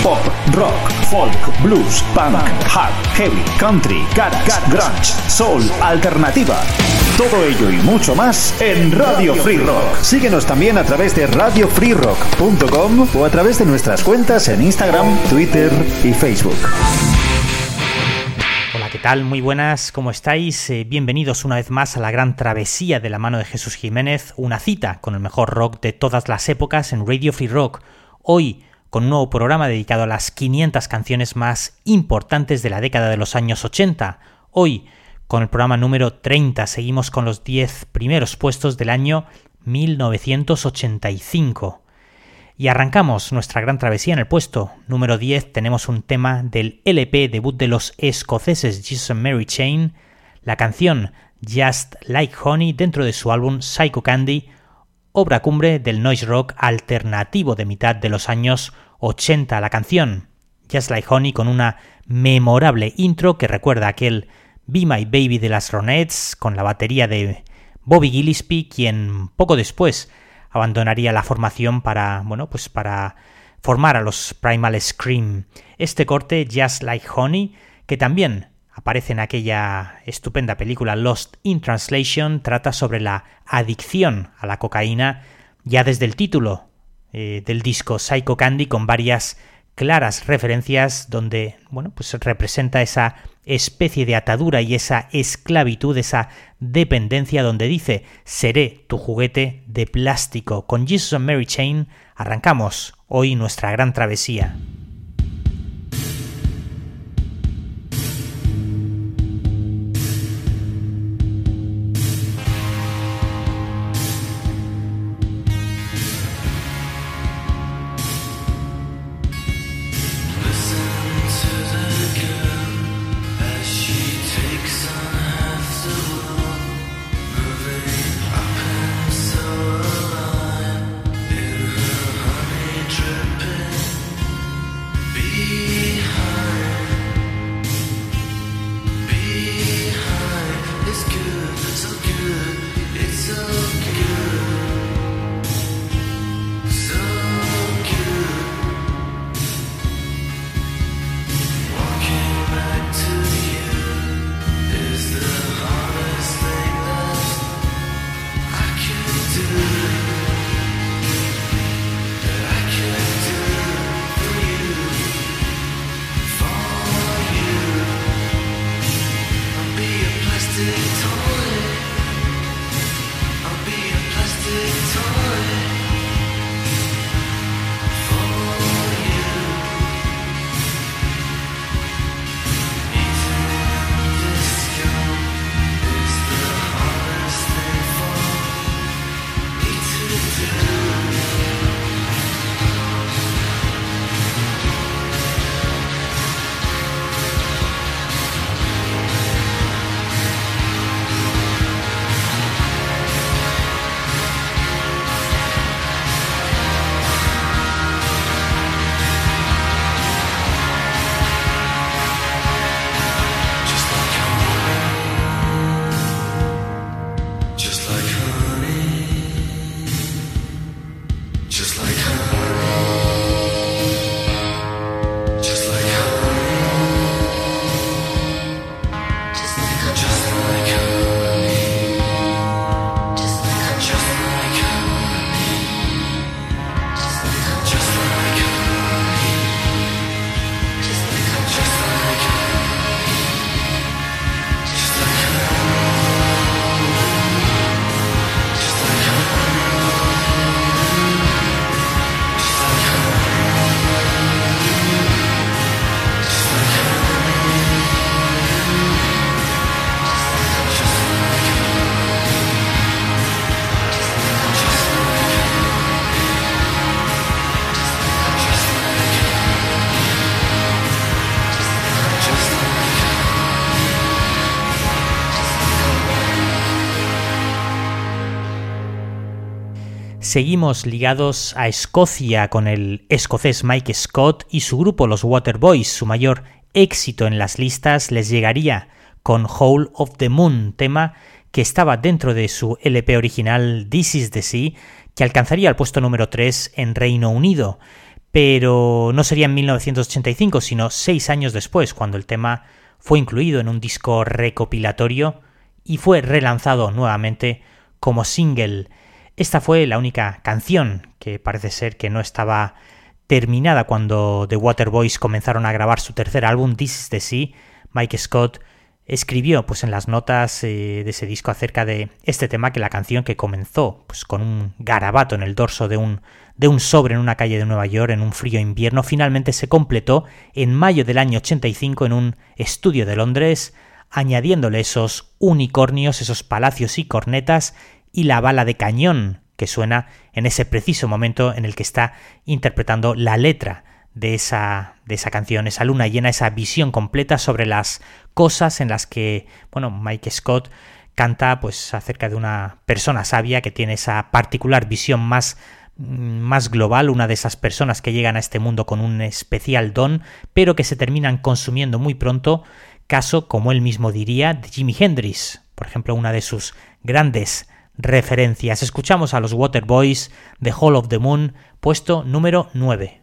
Pop, rock, folk, blues, punk, hard, heavy, country, garage, grunge, soul, alternativa. Todo ello y mucho más en Radio Free Rock. Síguenos también a través de radiofreerock.com o a través de nuestras cuentas en Instagram, Twitter y Facebook. Hola, ¿qué tal? Muy buenas, ¿cómo estáis? Eh, bienvenidos una vez más a la gran travesía de la mano de Jesús Jiménez, una cita con el mejor rock de todas las épocas en Radio Free Rock. Hoy, con un nuevo programa dedicado a las 500 canciones más importantes de la década de los años 80. Hoy, con el programa número 30, seguimos con los 10 primeros puestos del año 1985. Y arrancamos nuestra gran travesía en el puesto número 10. Tenemos un tema del LP debut de los escoceses Jesus Mary Chain, la canción Just Like Honey dentro de su álbum Psycho Candy, obra cumbre del noise rock alternativo de mitad de los años 80. La canción Just Like Honey con una memorable intro que recuerda aquel Be My Baby de las Ronettes con la batería de Bobby Gillespie, quien poco después abandonaría la formación para, bueno, pues para formar a los Primal Scream. Este corte, Just Like Honey, que también aparece en aquella estupenda película Lost in Translation, trata sobre la adicción a la cocaína ya desde el título eh, del disco Psycho Candy con varias claras referencias donde bueno pues representa esa especie de atadura y esa esclavitud, esa dependencia donde dice seré tu juguete de plástico. Con Jesus Mary Chain arrancamos hoy nuestra gran travesía. Seguimos ligados a Escocia con el escocés Mike Scott y su grupo Los Waterboys. Su mayor éxito en las listas les llegaría con Hole of the Moon, tema que estaba dentro de su LP original This is the Sea, que alcanzaría el puesto número 3 en Reino Unido. Pero no sería en 1985, sino seis años después, cuando el tema fue incluido en un disco recopilatorio y fue relanzado nuevamente como single. Esta fue la única canción que parece ser que no estaba terminada cuando The Waterboys comenzaron a grabar su tercer álbum, This is the Sea. Mike Scott escribió pues en las notas eh, de ese disco acerca de este tema que la canción que comenzó pues con un garabato en el dorso de un de un sobre en una calle de Nueva York en un frío invierno finalmente se completó en mayo del año 85 en un estudio de Londres añadiéndole esos unicornios, esos palacios y cornetas y la bala de cañón que suena en ese preciso momento en el que está interpretando la letra de esa, de esa canción, esa luna llena, esa visión completa sobre las cosas en las que, bueno, Mike Scott canta pues acerca de una persona sabia que tiene esa particular visión más más global, una de esas personas que llegan a este mundo con un especial don, pero que se terminan consumiendo muy pronto, caso, como él mismo diría, de Jimi Hendrix, por ejemplo, una de sus grandes referencias. Escuchamos a los Waterboys de Hall of the Moon, puesto número 9.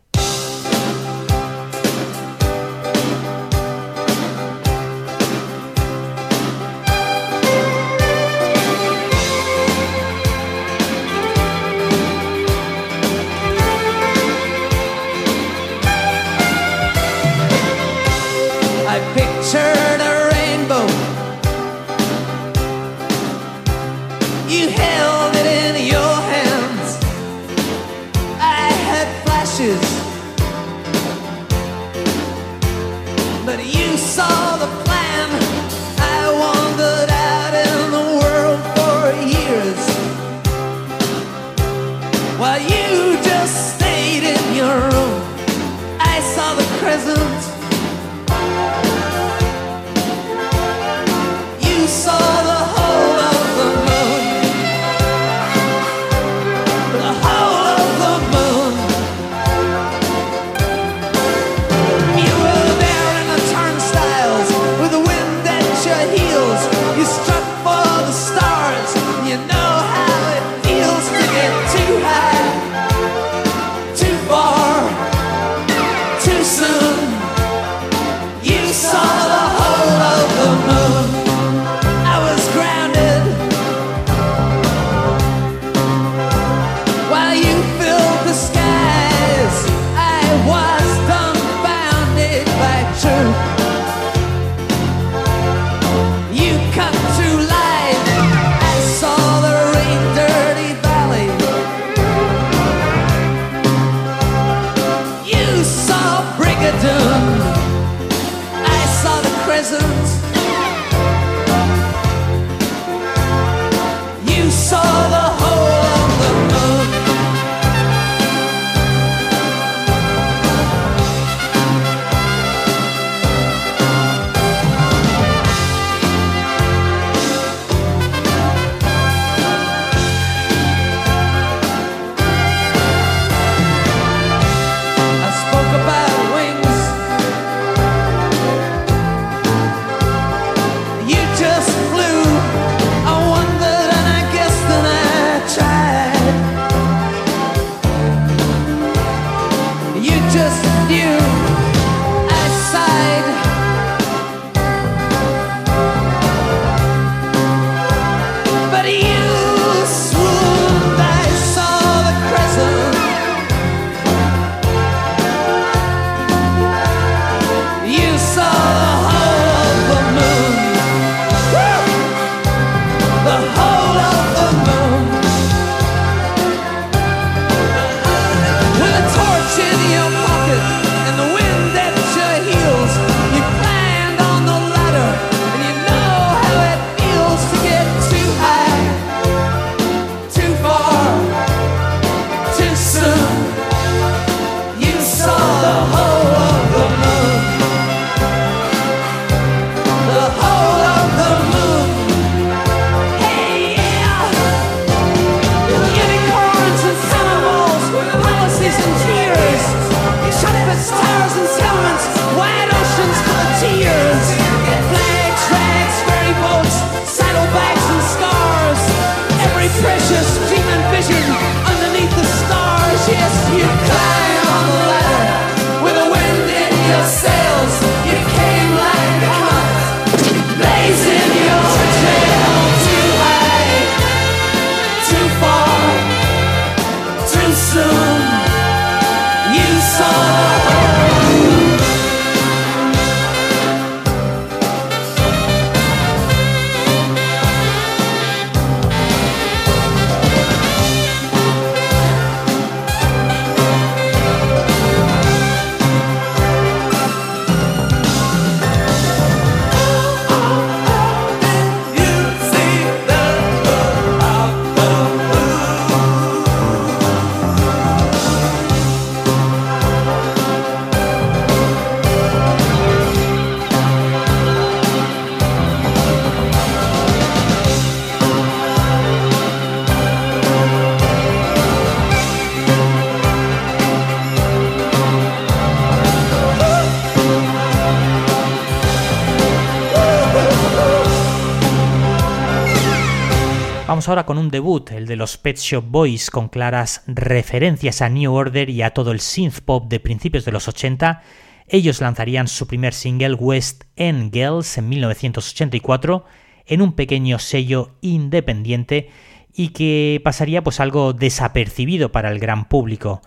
Ahora con un debut, el de los Pet Shop Boys, con claras referencias a New Order y a todo el synth pop de principios de los 80. Ellos lanzarían su primer single West End Girls en 1984 en un pequeño sello independiente y que pasaría pues algo desapercibido para el gran público.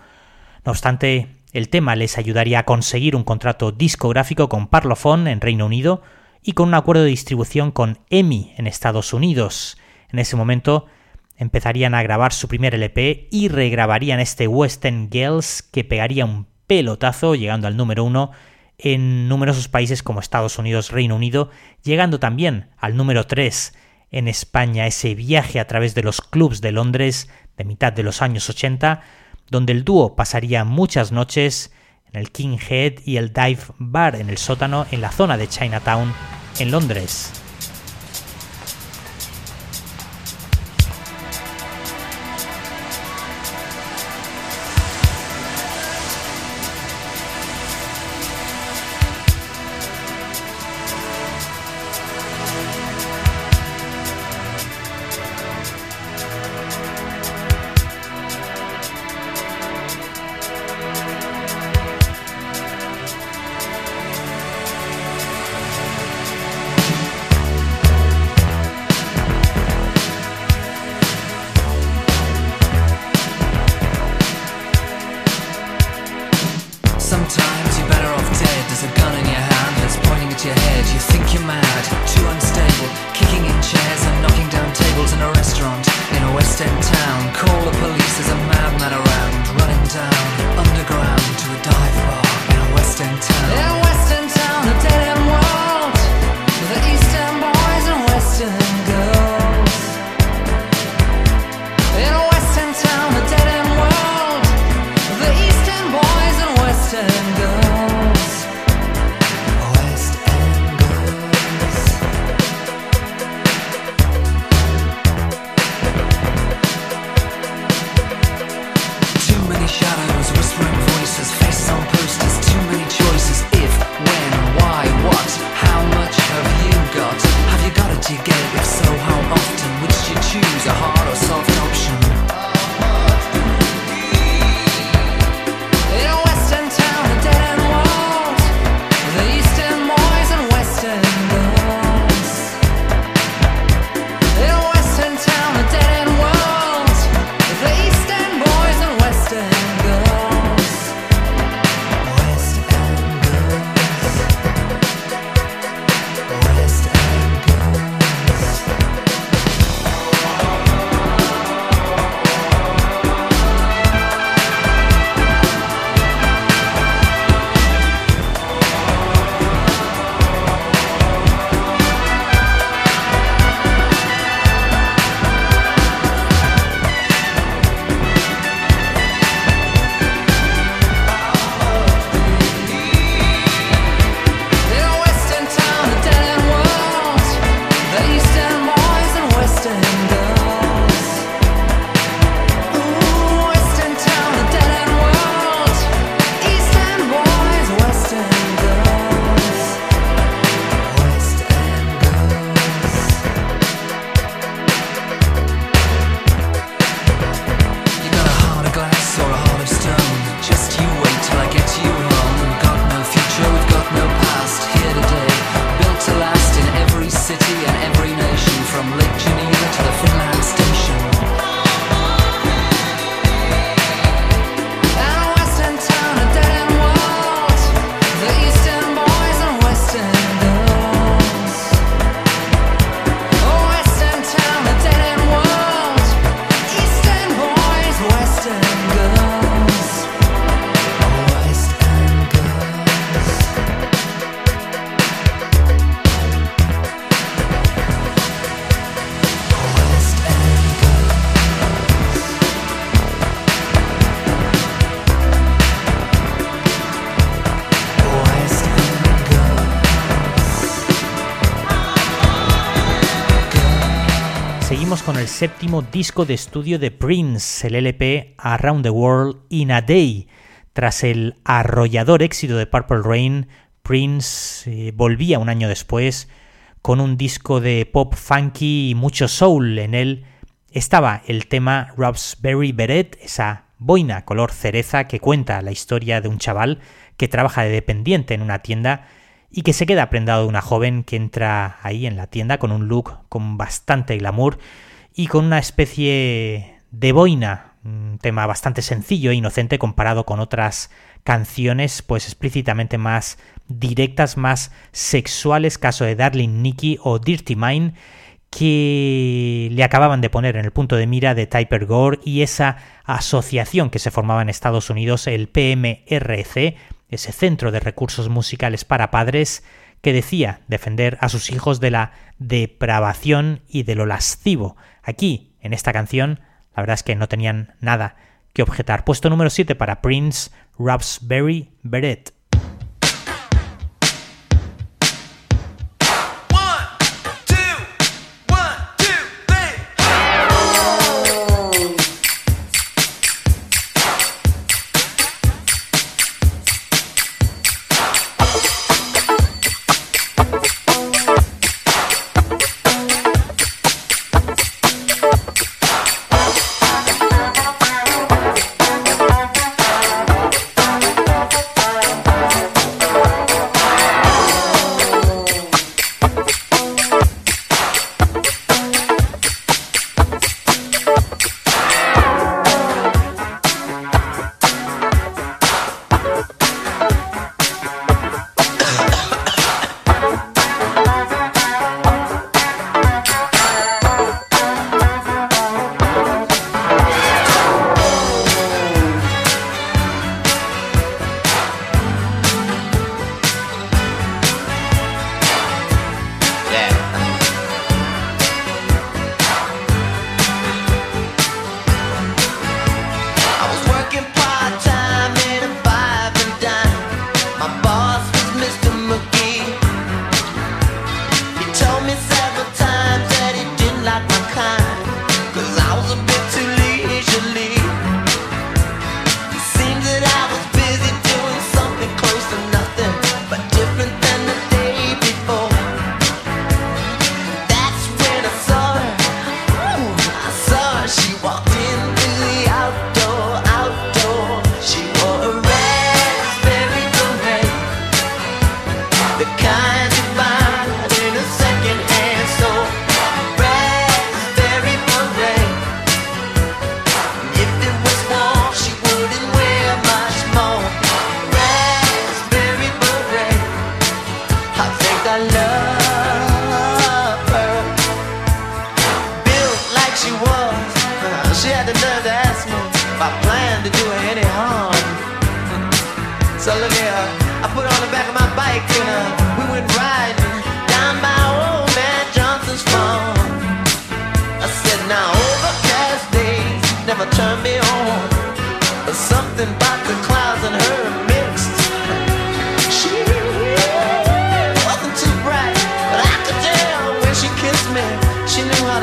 No obstante, el tema les ayudaría a conseguir un contrato discográfico con Parlophone en Reino Unido y con un acuerdo de distribución con EMI en Estados Unidos. En ese momento empezarían a grabar su primer LP y regrabarían este Western Girls que pegaría un pelotazo llegando al número uno en numerosos países como Estados Unidos, Reino Unido, llegando también al número 3 en España, ese viaje a través de los clubs de Londres de mitad de los años 80, donde el dúo pasaría muchas noches en el King Head y el Dive Bar en el sótano en la zona de Chinatown en Londres. Séptimo disco de estudio de Prince, el LP Around the World in a Day. Tras el arrollador éxito de Purple Rain, Prince eh, volvía un año después con un disco de pop funky y mucho soul. En él estaba el tema Raspberry Beret, esa boina color cereza que cuenta la historia de un chaval que trabaja de dependiente en una tienda y que se queda prendado de una joven que entra ahí en la tienda con un look con bastante glamour y con una especie de boina, un tema bastante sencillo e inocente comparado con otras canciones pues explícitamente más directas, más sexuales, caso de Darling Nikki o Dirty Mind, que le acababan de poner en el punto de mira de Typer Gore y esa asociación que se formaba en Estados Unidos, el PMRC, ese centro de recursos musicales para padres, que decía defender a sus hijos de la depravación y de lo lascivo. Aquí, en esta canción, la verdad es que no tenían nada que objetar. Puesto número 7 para Prince Raspberry Beret.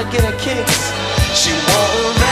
to get her kicks. She won't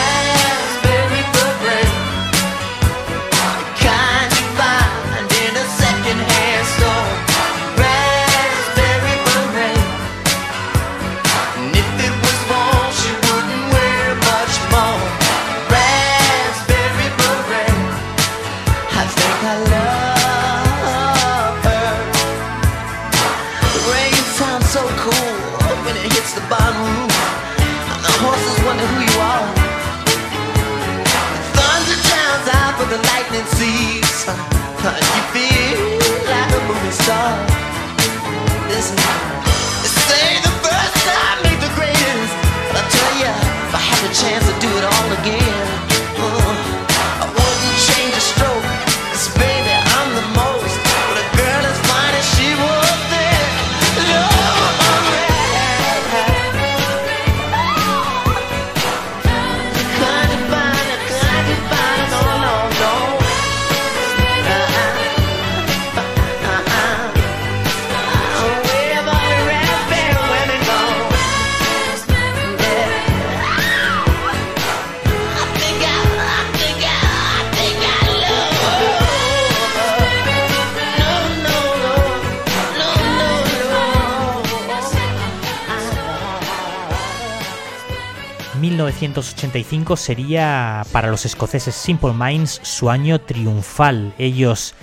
1985 sería para los escoceses Simple Minds su año triunfal. Ellos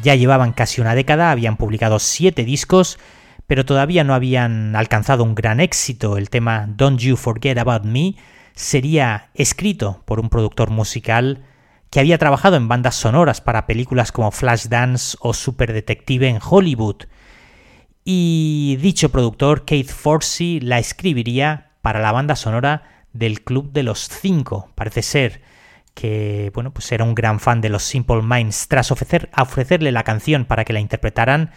ya llevaban casi una década, habían publicado siete discos, pero todavía no habían alcanzado un gran éxito. El tema Don't You Forget About Me sería escrito por un productor musical que había trabajado en bandas sonoras para películas como Flashdance o Super Detective en Hollywood. Y dicho productor, Keith Forsey, la escribiría para la banda sonora del Club de los Cinco. Parece ser que bueno, pues era un gran fan de los Simple Minds. Tras ofrecer, ofrecerle la canción para que la interpretaran,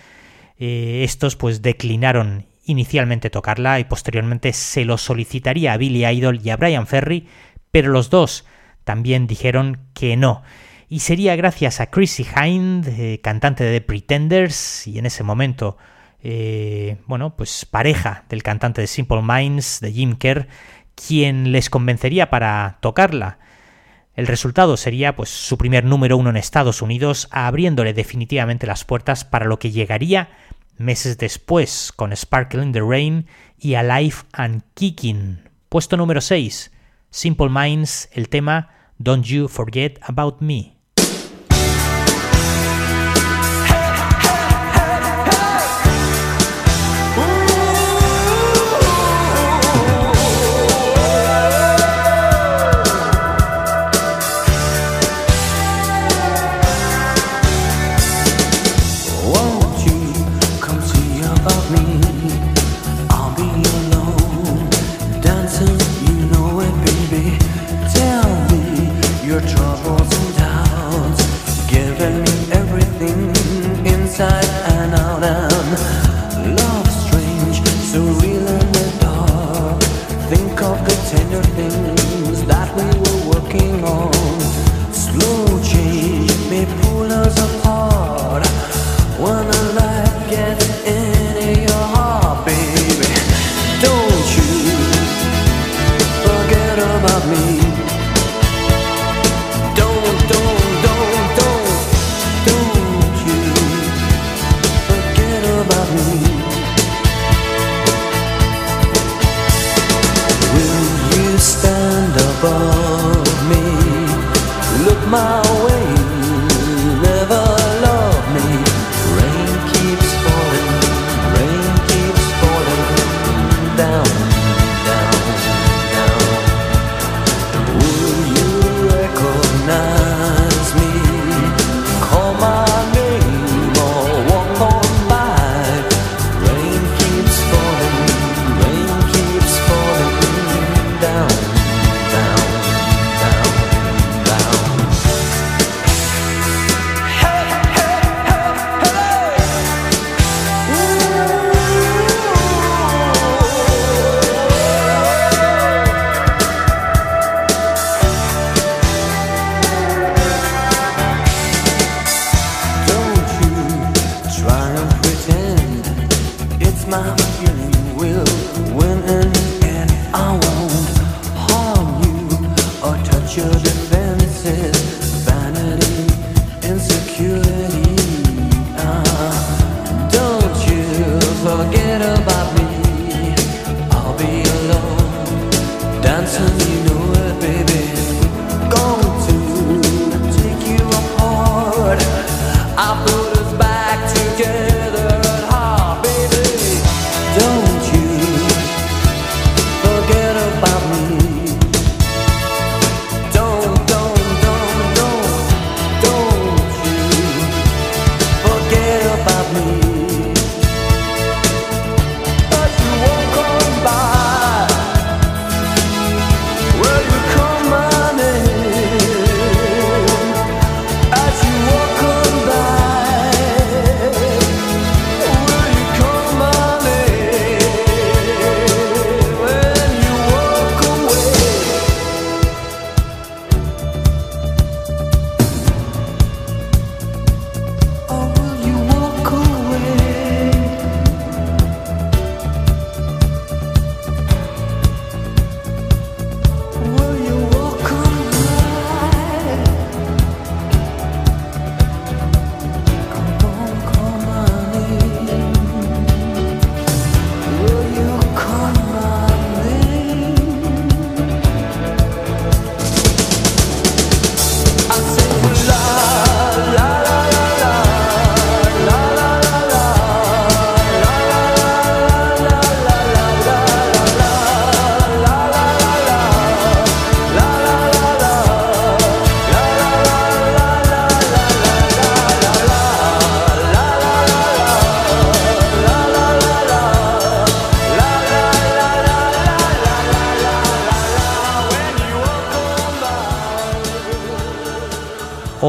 eh, estos pues declinaron inicialmente tocarla y posteriormente se lo solicitaría a Billy Idol y a Brian Ferry, pero los dos también dijeron que no. Y sería gracias a Chrissy Hind, eh, cantante de The Pretenders, y en ese momento, eh, bueno, pues pareja del cantante de Simple Minds, de Jim Kerr, quien les convencería para tocarla. El resultado sería pues su primer número uno en Estados Unidos, abriéndole definitivamente las puertas para lo que llegaría meses después con Sparkle in the Rain y Alive and Kicking. Puesto número 6, Simple Minds, el tema Don't You Forget About Me.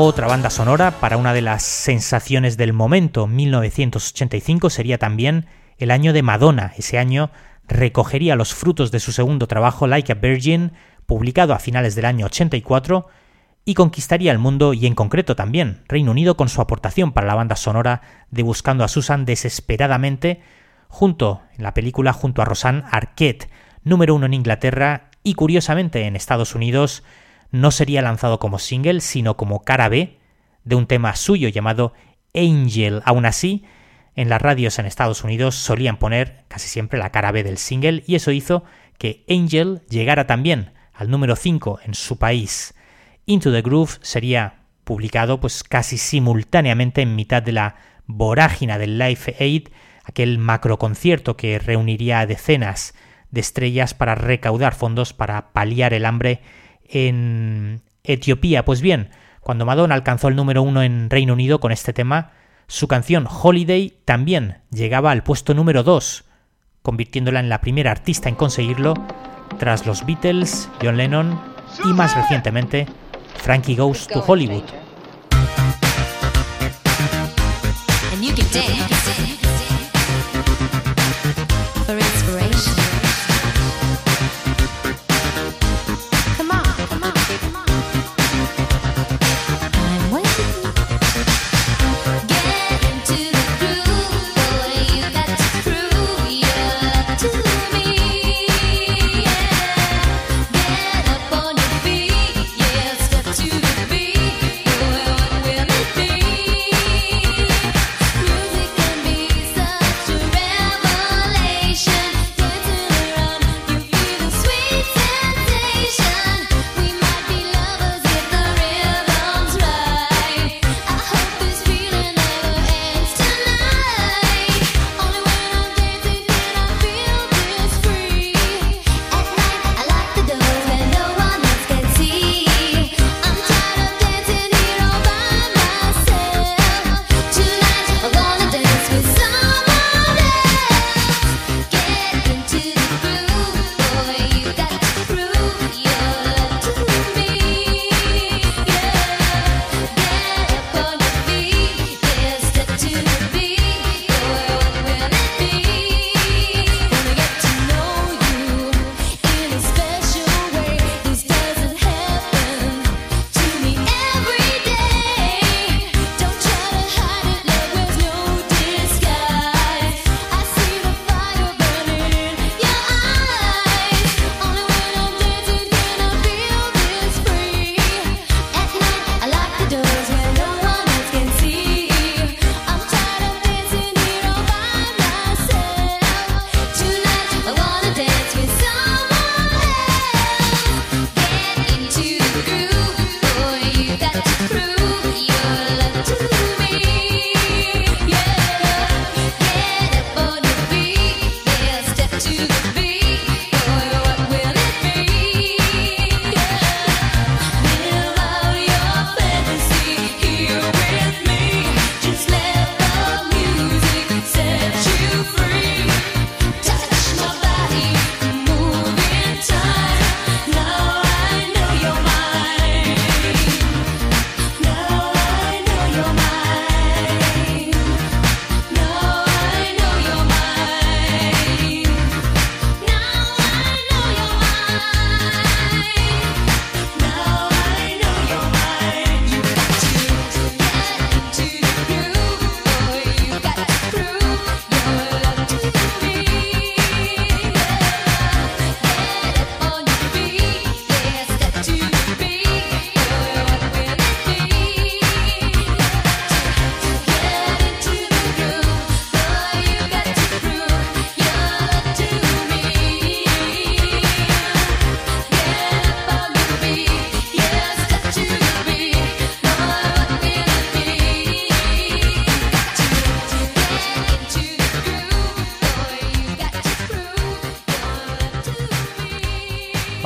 Otra banda sonora para una de las sensaciones del momento, 1985, sería también el año de Madonna. Ese año recogería los frutos de su segundo trabajo, Like a Virgin, publicado a finales del año 84, y conquistaría el mundo y en concreto también Reino Unido con su aportación para la banda sonora de Buscando a Susan desesperadamente, junto en la película junto a Rosanne Arquette, número uno en Inglaterra y curiosamente en Estados Unidos no sería lanzado como single, sino como cara B de un tema suyo llamado Angel. Aún así, en las radios en Estados Unidos solían poner casi siempre la cara B del single y eso hizo que Angel llegara también al número 5 en su país. Into the Groove sería publicado pues casi simultáneamente en mitad de la vorágina del Life Aid, aquel macroconcierto que reuniría a decenas de estrellas para recaudar fondos para paliar el hambre en Etiopía. Pues bien, cuando Madonna alcanzó el número uno en Reino Unido con este tema, su canción Holiday también llegaba al puesto número 2, convirtiéndola en la primera artista en conseguirlo tras los Beatles, John Lennon y más recientemente Frankie Goes to Hollywood.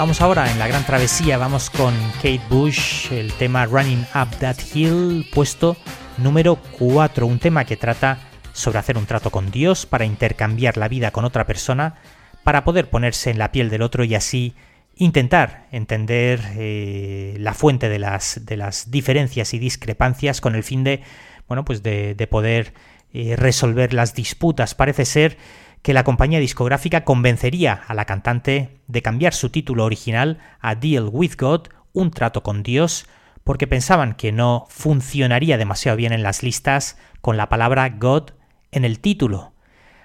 Vamos ahora en la gran travesía, vamos con Kate Bush, el tema Running Up That Hill, puesto número 4, un tema que trata sobre hacer un trato con Dios para intercambiar la vida con otra persona, para poder ponerse en la piel del otro y así intentar entender eh, la fuente de las, de las, diferencias y discrepancias con el fin de, bueno, pues de, poder eh, resolver las disputas. Parece ser que la compañía discográfica convencería a la cantante de cambiar su título original a Deal with God, un trato con Dios, porque pensaban que no funcionaría demasiado bien en las listas con la palabra God en el título.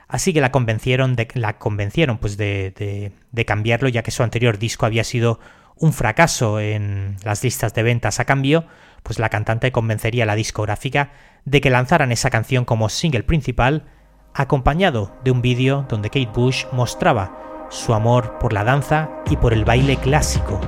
Así que la convencieron de, pues de, cambiarlo, ya que su anterior disco había sido un fracaso en las listas de ventas. A cambio, pues la cantante convencería a la discográfica de que lanzaran esa canción como single principal, acompañado de un vídeo donde Kate Bush mostraba su amor por la danza y por el baile clásico.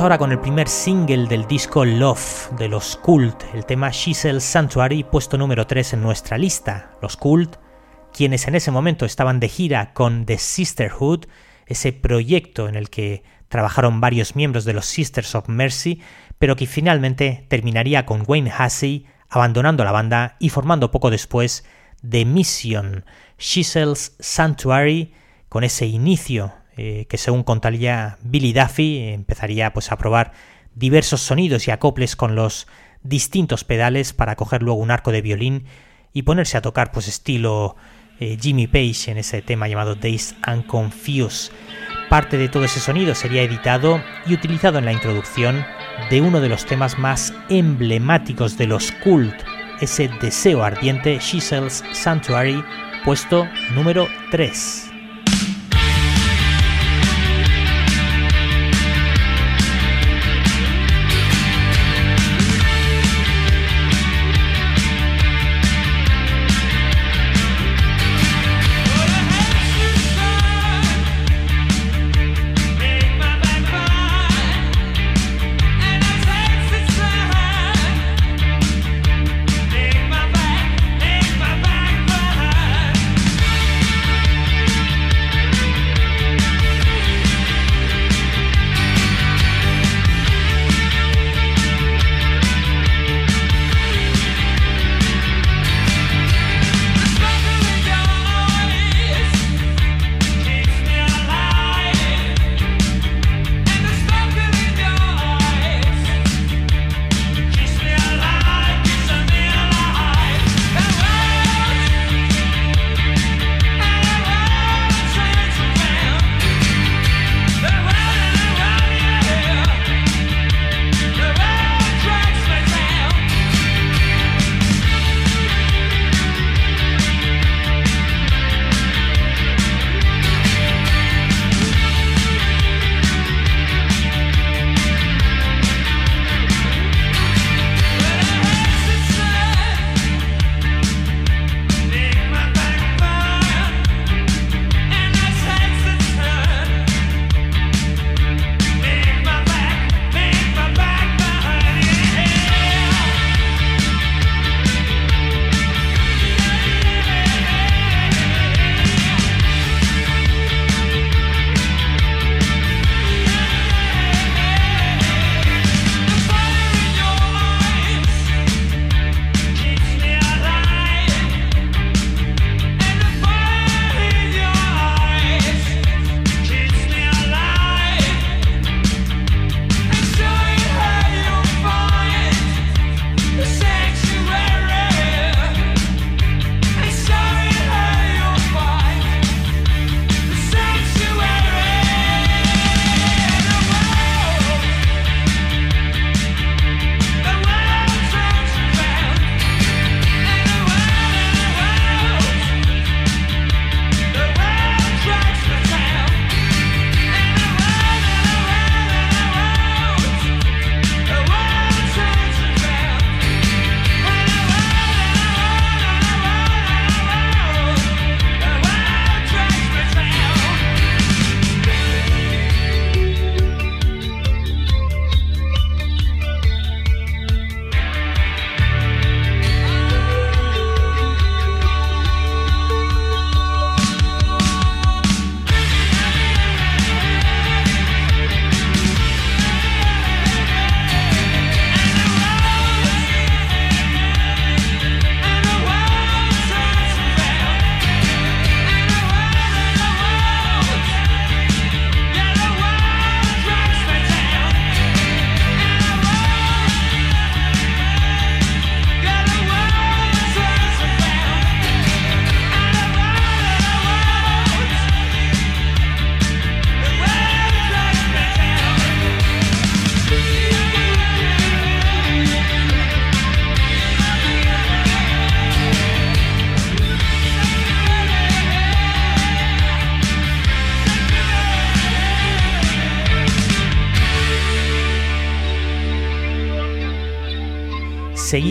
Ahora con el primer single del disco Love de los Cult, el tema Giselle Sanctuary, puesto número 3 en nuestra lista. Los Cult, quienes en ese momento estaban de gira con The Sisterhood, ese proyecto en el que trabajaron varios miembros de los Sisters of Mercy, pero que finalmente terminaría con Wayne Hussey abandonando la banda y formando poco después The Mission, Giselle's Sanctuary, con ese inicio eh, que según contaría Billy Duffy empezaría pues a probar diversos sonidos y acoples con los distintos pedales para coger luego un arco de violín y ponerse a tocar pues estilo eh, Jimmy Page en ese tema llamado Days and Confused. Parte de todo ese sonido sería editado y utilizado en la introducción de uno de los temas más emblemáticos de los cult, ese deseo ardiente Giselle's Sanctuary, puesto número 3.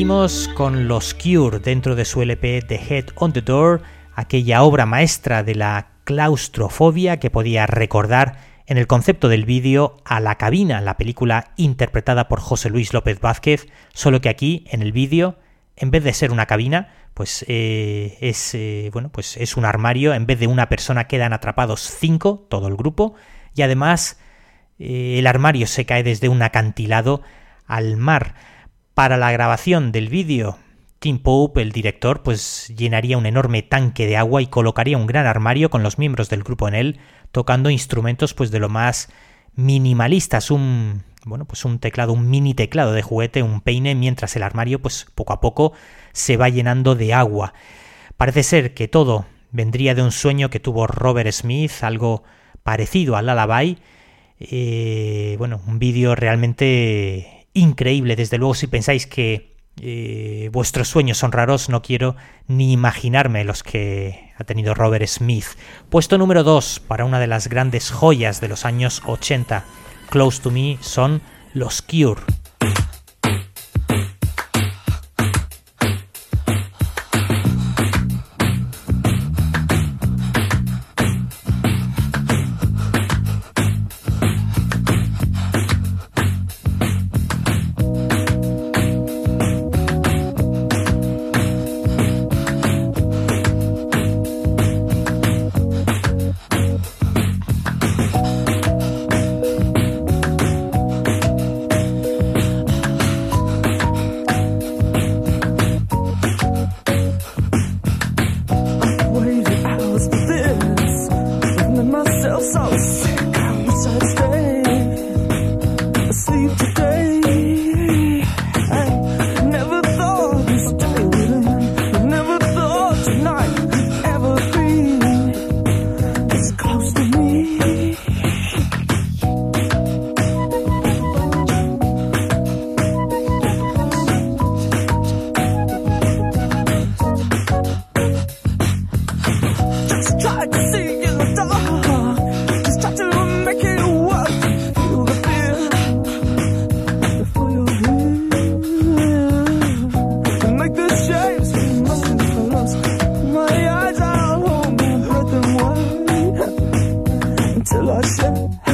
Seguimos con los Cure dentro de su LP The Head on the Door, aquella obra maestra de la claustrofobia que podía recordar en el concepto del vídeo a La cabina, la película interpretada por José Luis López Vázquez, solo que aquí en el vídeo, en vez de ser una cabina, pues eh, es eh, bueno, pues es un armario. En vez de una persona quedan atrapados cinco, todo el grupo, y además eh, el armario se cae desde un acantilado al mar. Para la grabación del vídeo, Tim Pope, el director, pues llenaría un enorme tanque de agua y colocaría un gran armario con los miembros del grupo en él, tocando instrumentos pues de lo más minimalistas, un bueno, pues un teclado, un mini teclado de juguete, un peine, mientras el armario pues poco a poco se va llenando de agua. Parece ser que todo vendría de un sueño que tuvo Robert Smith, algo parecido al Lullaby. Eh, bueno, un vídeo realmente increíble. Desde luego, si pensáis que eh, vuestros sueños son raros, no quiero ni imaginarme los que ha tenido Robert Smith. Puesto número 2 para una de las grandes joyas de los años 80, Close to Me, son los Cure. Selassie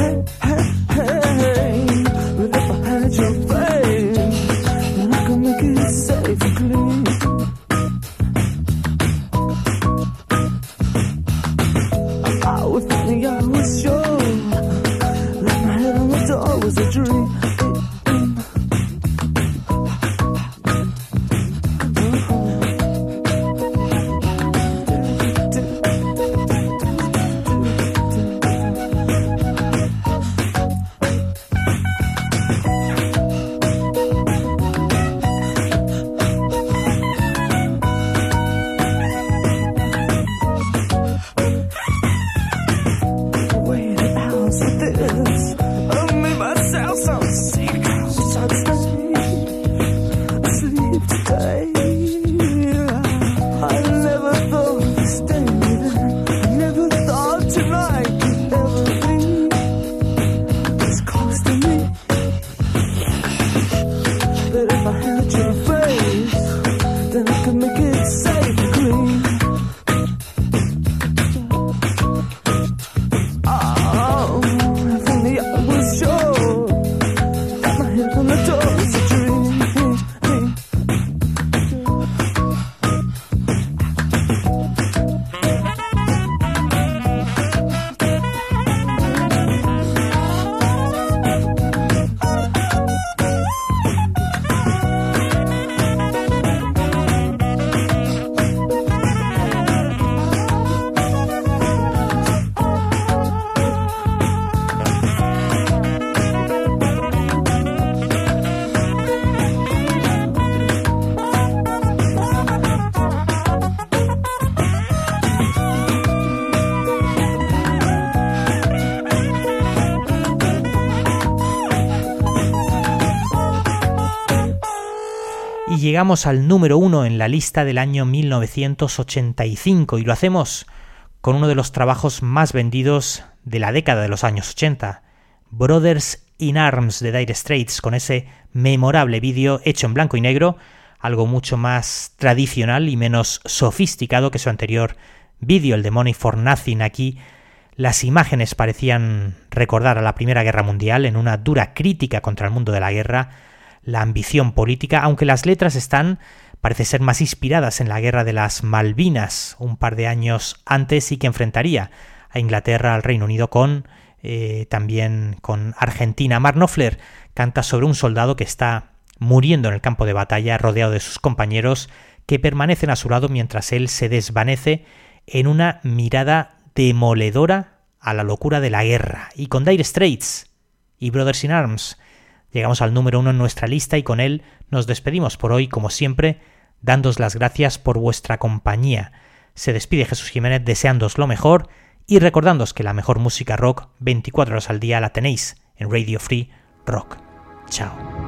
llegamos al número uno en la lista del año 1985 y lo hacemos con uno de los trabajos más vendidos de la década de los años 80, Brothers in Arms de Dire Straits, con ese memorable vídeo hecho en blanco y negro, algo mucho más tradicional y menos sofisticado que su anterior vídeo, el de Money for Nothing. Aquí Las imágenes parecían recordar a la Primera Guerra Mundial en una dura crítica contra el mundo de la guerra, la ambición política, aunque las letras están, parece ser, más inspiradas en la Guerra de las Malvinas, un par de años antes y que enfrentaría a Inglaterra, al Reino Unido con eh, también con Argentina. Mark Knopfler canta sobre un soldado que está muriendo en el campo de batalla rodeado de sus compañeros que permanecen a su lado mientras él se desvanece en una mirada demoledora a la locura de la guerra. Y con Dire Straits y Brothers in Arms llegamos al número uno en nuestra lista y con él nos despedimos por hoy, como siempre, dándos las gracias por vuestra compañía. Se despide Jesús Jiménez deseándos lo mejor y recordándos que la mejor música rock 24 horas al día la tenéis en Radio Free Rock. Chao.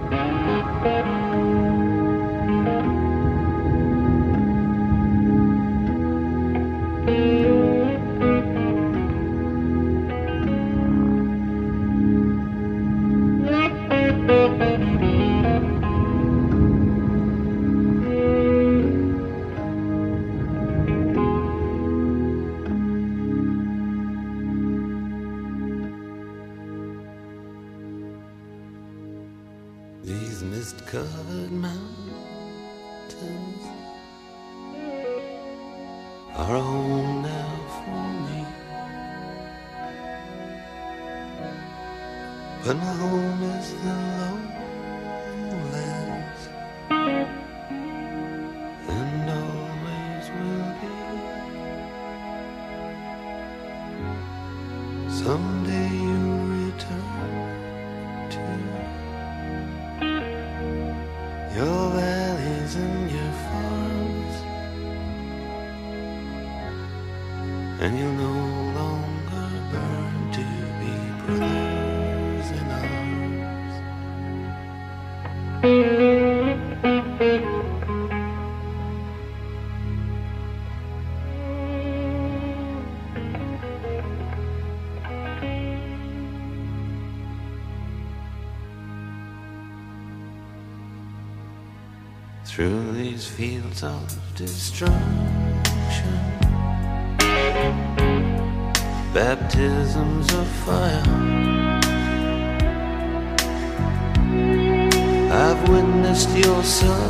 Fields of destruction. Baptisms of fire. I've witnessed your suffering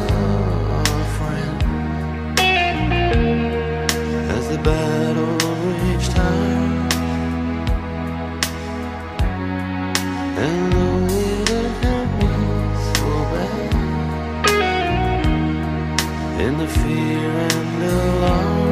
as the battle reached high. And the fear and alarm. You